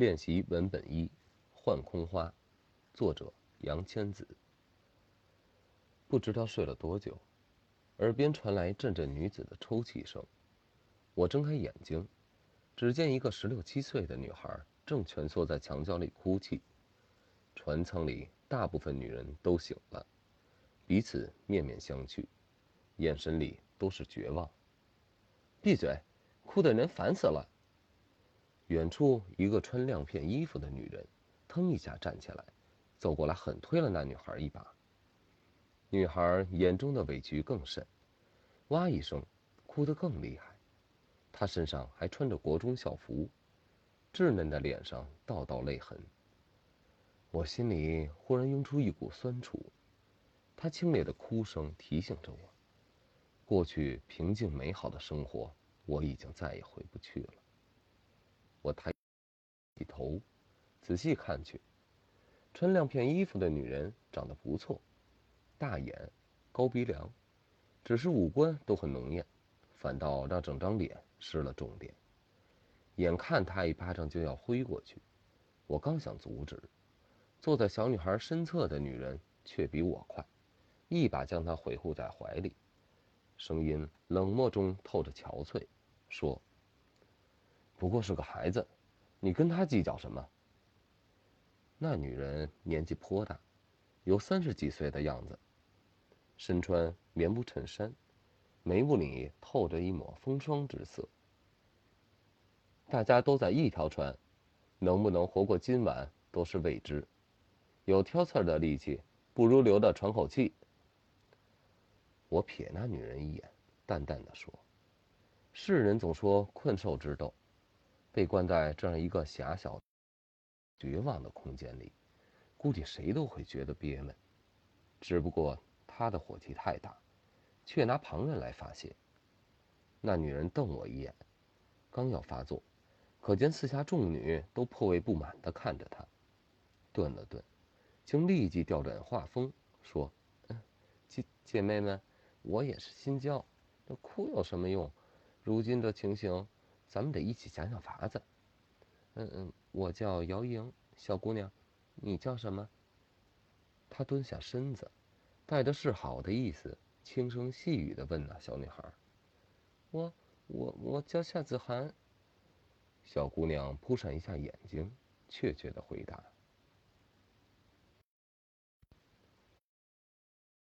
练习文本一，《幻空花》，作者杨千子。不知道睡了多久，耳边传来阵阵女子的抽泣声。我睁开眼睛，只见一个十六七岁的女孩正蜷缩在墙角里哭泣。船舱里大部分女人都醒了，彼此面面相觑，眼神里都是绝望。闭嘴，哭的人烦死了。远处一个穿亮片衣服的女人，腾一下站起来，走过来狠推了那女孩一把。女孩眼中的委屈更甚，哇一声，哭得更厉害。她身上还穿着国中校服，稚嫩的脸上道道泪痕。我心里忽然涌出一股酸楚。她清冽的哭声提醒着我，过去平静美好的生活，我已经再也回不去了。我抬起头，仔细看去，穿亮片衣服的女人长得不错，大眼，高鼻梁，只是五官都很浓艳，反倒让整张脸失了重点。眼看她一巴掌就要挥过去，我刚想阻止，坐在小女孩身侧的女人却比我快，一把将她回护在怀里，声音冷漠中透着憔悴，说。不过是个孩子，你跟他计较什么？那女人年纪颇大，有三十几岁的样子，身穿棉布衬衫，眉目里透着一抹风霜之色。大家都在一条船，能不能活过今晚都是未知。有挑刺儿的力气，不如留着喘口气。我瞥那女人一眼，淡淡的说：“世人总说困兽之斗。”被关在这样一个狭小、绝望的空间里，估计谁都会觉得憋闷。只不过他的火气太大，却拿旁人来发泄。那女人瞪我一眼，刚要发作，可见四下众女都颇为不满地看着他。顿了顿，竟立即调转话锋说：“嗯，姐姐妹们，我也是心焦，这哭有什么用？如今这情形……”咱们得一起想想法子。嗯嗯，我叫姚莹，小姑娘，你叫什么？她蹲下身子，带着示好的意思，轻声细语的问那小女孩：“我我我叫夏子涵。”小姑娘扑闪一下眼睛，怯怯的回答：“